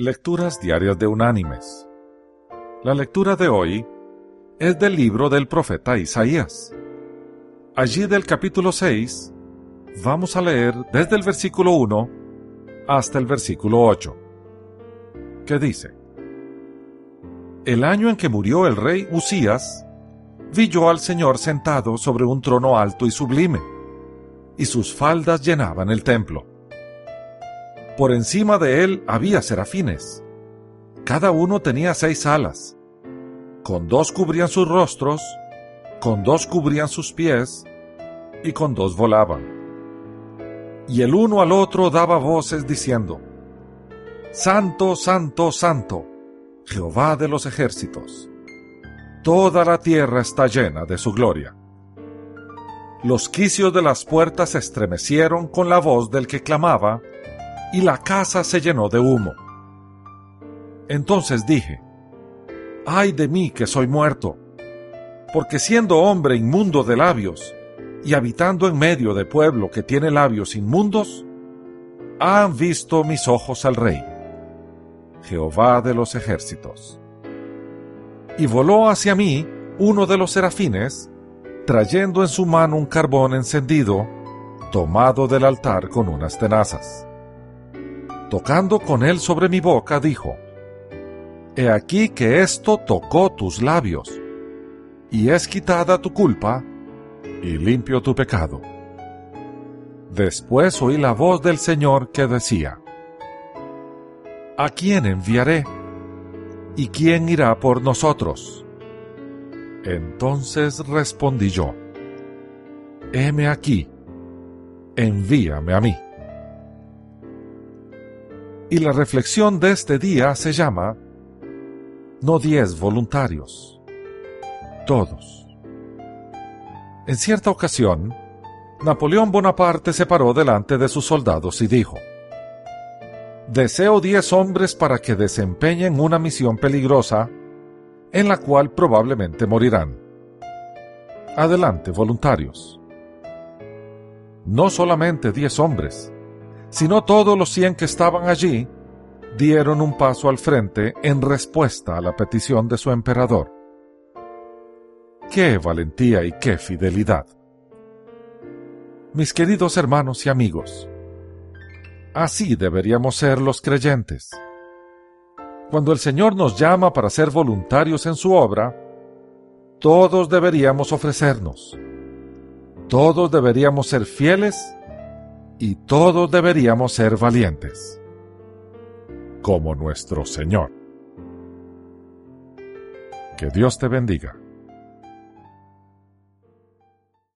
Lecturas Diarias de Unánimes. La lectura de hoy es del libro del profeta Isaías. Allí del capítulo 6 vamos a leer desde el versículo 1 hasta el versículo 8, que dice, El año en que murió el rey Usías, vi yo al Señor sentado sobre un trono alto y sublime, y sus faldas llenaban el templo. Por encima de él había serafines. Cada uno tenía seis alas. Con dos cubrían sus rostros, con dos cubrían sus pies, y con dos volaban. Y el uno al otro daba voces diciendo, Santo, Santo, Santo, Jehová de los ejércitos. Toda la tierra está llena de su gloria. Los quicios de las puertas se estremecieron con la voz del que clamaba, y la casa se llenó de humo. Entonces dije, ay de mí que soy muerto, porque siendo hombre inmundo de labios, y habitando en medio de pueblo que tiene labios inmundos, han visto mis ojos al Rey, Jehová de los ejércitos. Y voló hacia mí uno de los serafines, trayendo en su mano un carbón encendido, tomado del altar con unas tenazas tocando con él sobre mi boca, dijo, He aquí que esto tocó tus labios, y es quitada tu culpa, y limpio tu pecado. Después oí la voz del Señor que decía, ¿A quién enviaré? ¿Y quién irá por nosotros? Entonces respondí yo, Heme aquí, envíame a mí. Y la reflexión de este día se llama No diez voluntarios, todos. En cierta ocasión, Napoleón Bonaparte se paró delante de sus soldados y dijo, Deseo diez hombres para que desempeñen una misión peligrosa en la cual probablemente morirán. Adelante, voluntarios. No solamente diez hombres, sino todos los cien que estaban allí dieron un paso al frente en respuesta a la petición de su emperador. ¡Qué valentía y qué fidelidad! Mis queridos hermanos y amigos, así deberíamos ser los creyentes. Cuando el Señor nos llama para ser voluntarios en su obra, todos deberíamos ofrecernos. Todos deberíamos ser fieles y todos deberíamos ser valientes, como nuestro Señor. Que Dios te bendiga.